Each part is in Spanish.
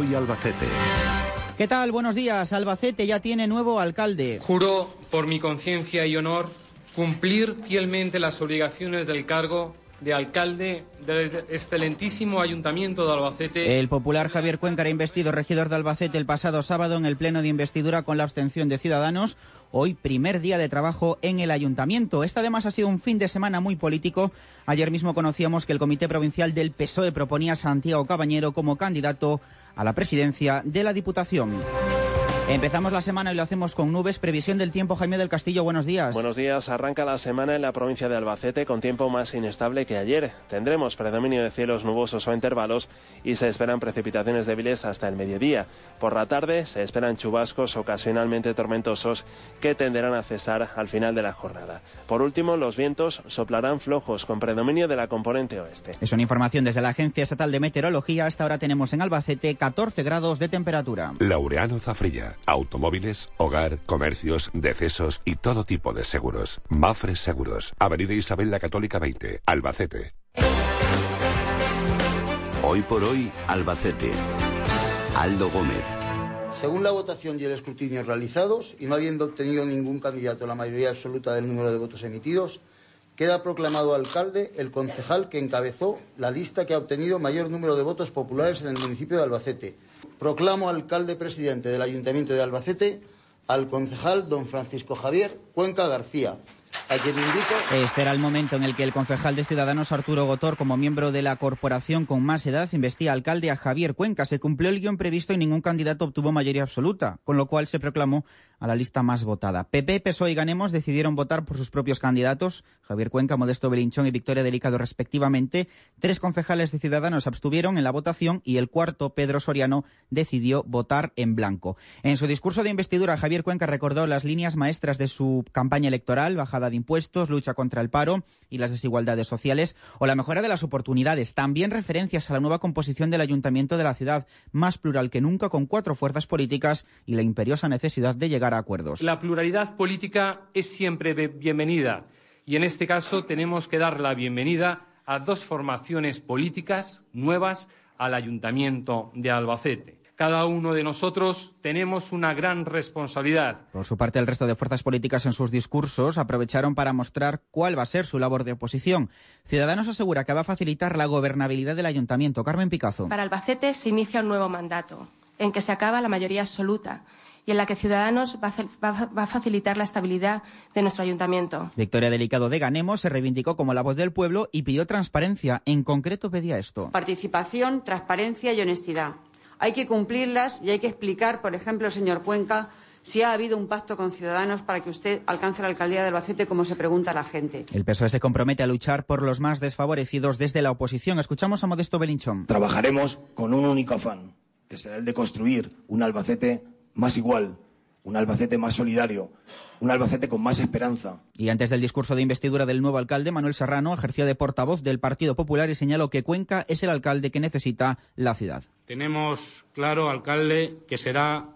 Hoy Albacete. ¿Qué tal? Buenos días. Albacete ya tiene nuevo alcalde. Juro por mi conciencia y honor cumplir fielmente las obligaciones del cargo de alcalde del excelentísimo Ayuntamiento de Albacete. El popular Javier Cuenca era investido regidor de Albacete el pasado sábado en el pleno de investidura con la abstención de Ciudadanos. Hoy primer día de trabajo en el ayuntamiento. Este además ha sido un fin de semana muy político. Ayer mismo conocíamos que el Comité Provincial del PSOE proponía a Santiago Cabañero como candidato a la presidencia de la Diputación. Empezamos la semana y lo hacemos con nubes. Previsión del tiempo, Jaime del Castillo, buenos días. Buenos días. Arranca la semana en la provincia de Albacete con tiempo más inestable que ayer. Tendremos predominio de cielos nubosos o intervalos y se esperan precipitaciones débiles hasta el mediodía. Por la tarde se esperan chubascos ocasionalmente tormentosos que tenderán a cesar al final de la jornada. Por último, los vientos soplarán flojos con predominio de la componente oeste. Es una información desde la Agencia Estatal de Meteorología. Hasta ahora tenemos en Albacete 14 grados de temperatura. Laureano Zafrilla automóviles, hogar, comercios, decesos y todo tipo de seguros. Mafres Seguros, Avenida Isabel la Católica 20, Albacete. Hoy por hoy, Albacete. Aldo Gómez. Según la votación y el escrutinio realizados, y no habiendo obtenido ningún candidato la mayoría absoluta del número de votos emitidos, queda proclamado alcalde el concejal que encabezó la lista que ha obtenido mayor número de votos populares en el municipio de Albacete, proclamo alcalde presidente del Ayuntamiento de Albacete al concejal don Francisco Javier Cuenca García, este era el momento en el que el concejal de Ciudadanos Arturo Gotor, como miembro de la corporación con más edad, investía alcalde a Javier Cuenca. Se cumplió el guion previsto y ningún candidato obtuvo mayoría absoluta, con lo cual se proclamó a la lista más votada. PP, PSOE y Ganemos decidieron votar por sus propios candidatos, Javier Cuenca, Modesto Belinchón y Victoria Delicado respectivamente. Tres concejales de Ciudadanos abstuvieron en la votación y el cuarto, Pedro Soriano, decidió votar en blanco. En su discurso de investidura, Javier Cuenca recordó las líneas maestras de su campaña electoral, bajada de impuestos, lucha contra el paro y las desigualdades sociales o la mejora de las oportunidades. También referencias a la nueva composición del ayuntamiento de la ciudad, más plural que nunca, con cuatro fuerzas políticas y la imperiosa necesidad de llegar a acuerdos. La pluralidad política es siempre bienvenida y en este caso tenemos que dar la bienvenida a dos formaciones políticas nuevas al ayuntamiento de Albacete cada uno de nosotros tenemos una gran responsabilidad. Por su parte, el resto de fuerzas políticas en sus discursos aprovecharon para mostrar cuál va a ser su labor de oposición. Ciudadanos asegura que va a facilitar la gobernabilidad del ayuntamiento. Carmen Picazo. Para Albacete se inicia un nuevo mandato, en que se acaba la mayoría absoluta y en la que Ciudadanos va a, facilitar la estabilidad de nuestro ayuntamiento. Victoria Delicado de Ganemos se reivindicó como la voz del pueblo y pidió transparencia. En concreto pedía esto. Participación, transparencia y honestidad hay que cumplirlas y hay que explicar, por ejemplo, señor Cuenca, si ha habido un pacto con Ciudadanos para que usted alcance la alcaldía de Albacete, como se pregunta la gente. El PSOE se compromete a luchar por los más desfavorecidos desde la oposición. Escuchamos a Modesto Belinchón. Trabajaremos con un único afán, que será el de construir un Albacete más igual, un Albacete más solidario, un Albacete con más esperanza. Y antes del discurso de investidura del nuevo alcalde, Manuel Serrano ejerció de portavoz del Partido Popular y señaló que Cuenca es el alcalde que necesita la ciudad. Tenemos claro, alcalde, que será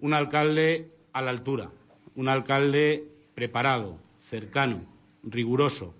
un alcalde a la altura, un alcalde preparado, cercano, riguroso,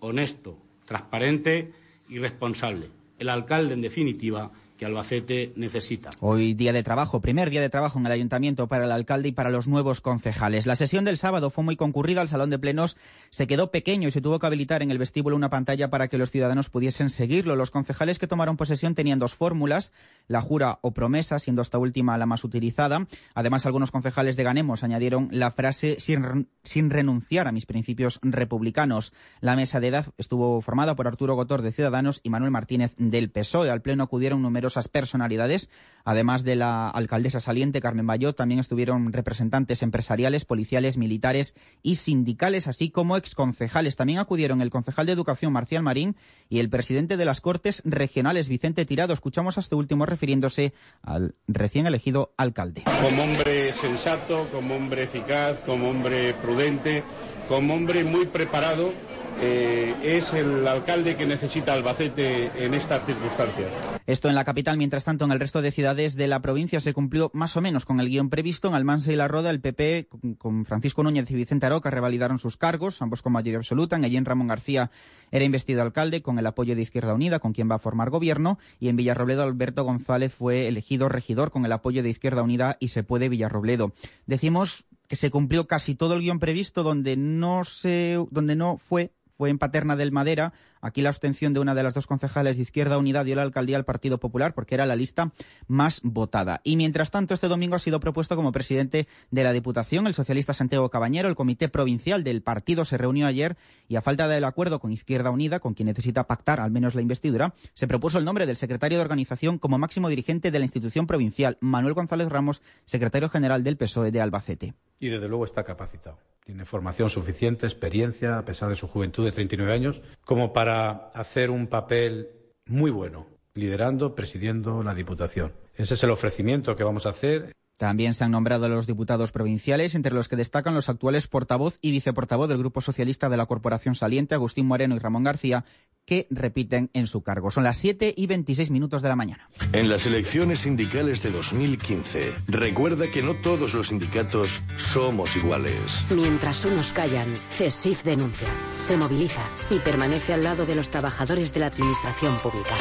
honesto, transparente y responsable. El alcalde, en definitiva, que Albacete necesita. Hoy día de trabajo, primer día de trabajo en el ayuntamiento para el alcalde y para los nuevos concejales. La sesión del sábado fue muy concurrida, el salón de plenos se quedó pequeño y se tuvo que habilitar en el vestíbulo una pantalla para que los ciudadanos pudiesen seguirlo. Los concejales que tomaron posesión tenían dos fórmulas, la jura o promesa, siendo esta última la más utilizada. Además, algunos concejales de Ganemos añadieron la frase sin, sin renunciar a mis principios republicanos. La mesa de edad estuvo formada por Arturo Gotor de Ciudadanos y Manuel Martínez del PSOE. Al pleno acudieron número numerosas personalidades. Además de la alcaldesa saliente, Carmen Bayot, también estuvieron representantes empresariales, policiales, militares y sindicales, así como exconcejales. También acudieron el concejal de Educación, Marcial Marín, y el presidente de las Cortes Regionales, Vicente Tirado. Escuchamos a este último refiriéndose al recién elegido alcalde. Como hombre sensato, como hombre eficaz, como hombre prudente, como hombre muy preparado eh, es el alcalde que necesita Albacete en estas circunstancias. Esto en la capital, mientras tanto, en el resto de ciudades de la provincia se cumplió más o menos con el guion previsto. En Almansa y La Roda, el PP, con Francisco Núñez y Vicente Aroca, revalidaron sus cargos, ambos con mayoría absoluta. En Ellín, Ramón García era investido alcalde con el apoyo de Izquierda Unida, con quien va a formar gobierno. Y en Villarrobledo, Alberto González fue elegido regidor con el apoyo de Izquierda Unida y se puede Villarrobledo. Decimos que se cumplió casi todo el guion previsto, donde no se, donde no fue fue en Paterna del Madera. Aquí la abstención de una de las dos concejales de Izquierda Unida dio la alcaldía al Partido Popular porque era la lista más votada. Y mientras tanto, este domingo ha sido propuesto como presidente de la Diputación el socialista Santiago Cabañero. El comité provincial del partido se reunió ayer y a falta del acuerdo con Izquierda Unida, con quien necesita pactar al menos la investidura, se propuso el nombre del secretario de organización como máximo dirigente de la institución provincial, Manuel González Ramos, secretario general del PSOE de Albacete. Y desde luego está capacitado. Tiene formación suficiente, experiencia, a pesar de su juventud de 39 años, como para hacer un papel muy bueno, liderando, presidiendo la Diputación. Ese es el ofrecimiento que vamos a hacer. También se han nombrado a los diputados provinciales, entre los que destacan los actuales portavoz y viceportavoz del Grupo Socialista de la Corporación Saliente, Agustín Moreno y Ramón García, que repiten en su cargo. Son las 7 y 26 minutos de la mañana. En las elecciones sindicales de 2015, recuerda que no todos los sindicatos somos iguales. Mientras unos callan, CESIF denuncia, se moviliza y permanece al lado de los trabajadores de la administración pública.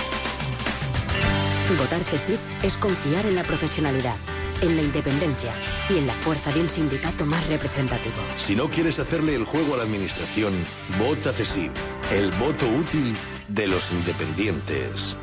Votar CESIF es confiar en la profesionalidad en la independencia y en la fuerza de un sindicato más representativo. Si no quieres hacerle el juego a la administración, vota CESIF, el voto útil de los independientes.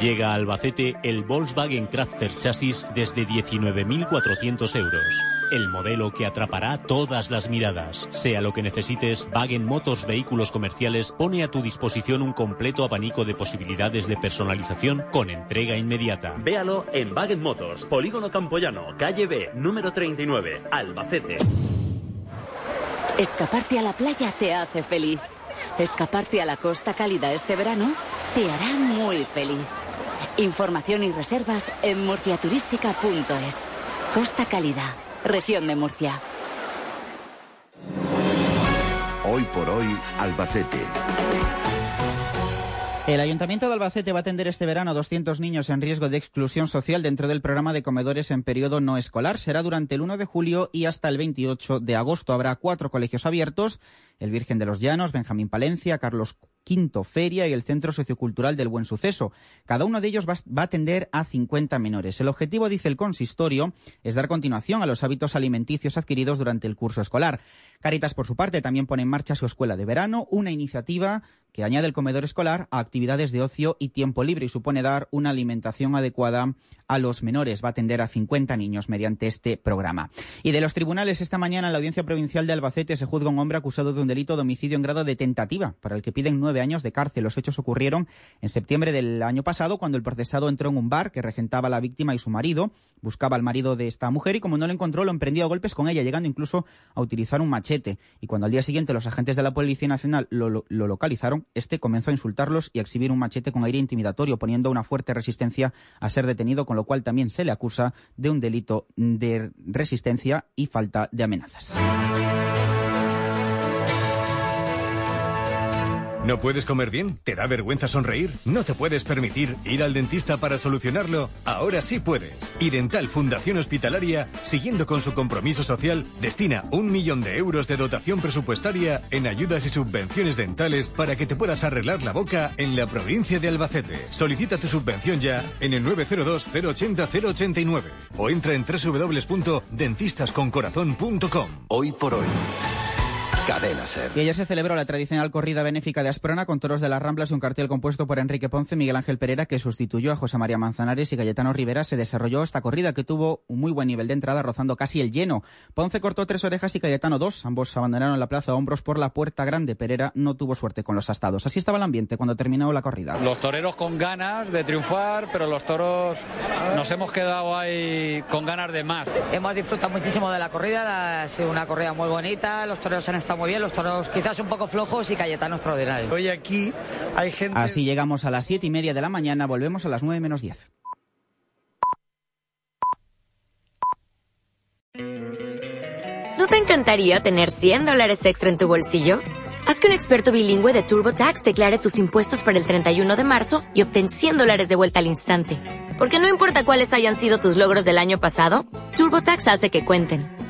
Llega a Albacete el Volkswagen Crafter Chasis desde 19.400 euros. El modelo que atrapará todas las miradas. Sea lo que necesites, Wagen Motors Vehículos Comerciales pone a tu disposición un completo abanico de posibilidades de personalización con entrega inmediata. Véalo en Wagen Motors, Polígono Campoyano, calle B, número 39, Albacete. Escaparte a la playa te hace feliz. Escaparte a la costa cálida este verano te hará muy feliz. Información y reservas en murciaturística.es. Costa Cálida, región de Murcia. Hoy por hoy, Albacete. El Ayuntamiento de Albacete va a atender este verano a 200 niños en riesgo de exclusión social dentro del programa de comedores en periodo no escolar. Será durante el 1 de julio y hasta el 28 de agosto. Habrá cuatro colegios abiertos, el Virgen de los Llanos, Benjamín Palencia, Carlos Quinto Feria y el Centro Sociocultural del Buen Suceso. Cada uno de ellos va, a atender a 50 menores. El objetivo, dice el consistorio, es dar continuación a los hábitos alimenticios adquiridos durante el curso escolar. Caritas, por su parte, también pone en marcha su escuela de verano, una iniciativa que añade el comedor escolar a actividades de ocio y tiempo libre y supone dar una alimentación adecuada a los menores. Va a atender a 50 niños mediante este programa. Y de los tribunales, esta mañana en la Audiencia Provincial de Albacete se juzga un hombre acusado de un delito de homicidio en grado de tentativa, para el que piden nueve años de cárcel. Los hechos ocurrieron en septiembre del año pasado, cuando el procesado entró en un bar que regentaba la víctima y su marido. Buscaba al marido de esta mujer y, como no lo encontró, lo emprendió a golpes con ella, llegando incluso a utilizar un machete. Y cuando al día siguiente los agentes de la Policía Nacional lo localizaron, este comenzó a insultarlos y a exhibir un machete con aire intimidatorio, poniendo una fuerte resistencia a ser detenido, con lo cual también se le acusa de un delito de resistencia y falta de amenazas. ¿No puedes comer bien? ¿Te da vergüenza sonreír? ¿No te puedes permitir ir al dentista para solucionarlo? Ahora sí puedes. Y Dental Fundación Hospitalaria, siguiendo con su compromiso social, destina un millón de euros de dotación presupuestaria en ayudas y subvenciones dentales para que te puedas arreglar la boca en la provincia de Albacete. Solicita tu subvención ya en el 902-080-089 o entra en www.dentistasconcorazon.com. Hoy por hoy. Cadena Ser. Y ayer se celebró la tradicional corrida benéfica de Asprona con toros de las Ramblas y un cartel compuesto por Enrique Ponce, Miguel Ángel Pereira, que sustituyó a José María Manzanares y Cayetano Rivera. Se desarrolló esta corrida que tuvo un muy buen nivel de entrada, rozando casi el lleno. Ponce cortó tres orejas y Cayetano dos. Ambos abandonaron la plaza a hombros por la puerta grande. Pereira no tuvo suerte con los astados. Así estaba el ambiente cuando terminó la corrida. Los toreros con ganas de triunfar, pero los toros nos hemos quedado ahí con ganas de más. Hemos disfrutado muchísimo de la corrida, ha sido una corrida muy bonita, los toreros han estado muy bien, los toros quizás un poco flojos y Cayetano extraordinario. Hoy aquí hay gente... Así llegamos a las siete y media de la mañana, volvemos a las nueve menos diez. ¿No te encantaría tener 100 dólares extra en tu bolsillo? Haz que un experto bilingüe de TurboTax declare tus impuestos para el 31 de marzo y obtén 100 dólares de vuelta al instante. Porque no importa cuáles hayan sido tus logros del año pasado, TurboTax hace que cuenten.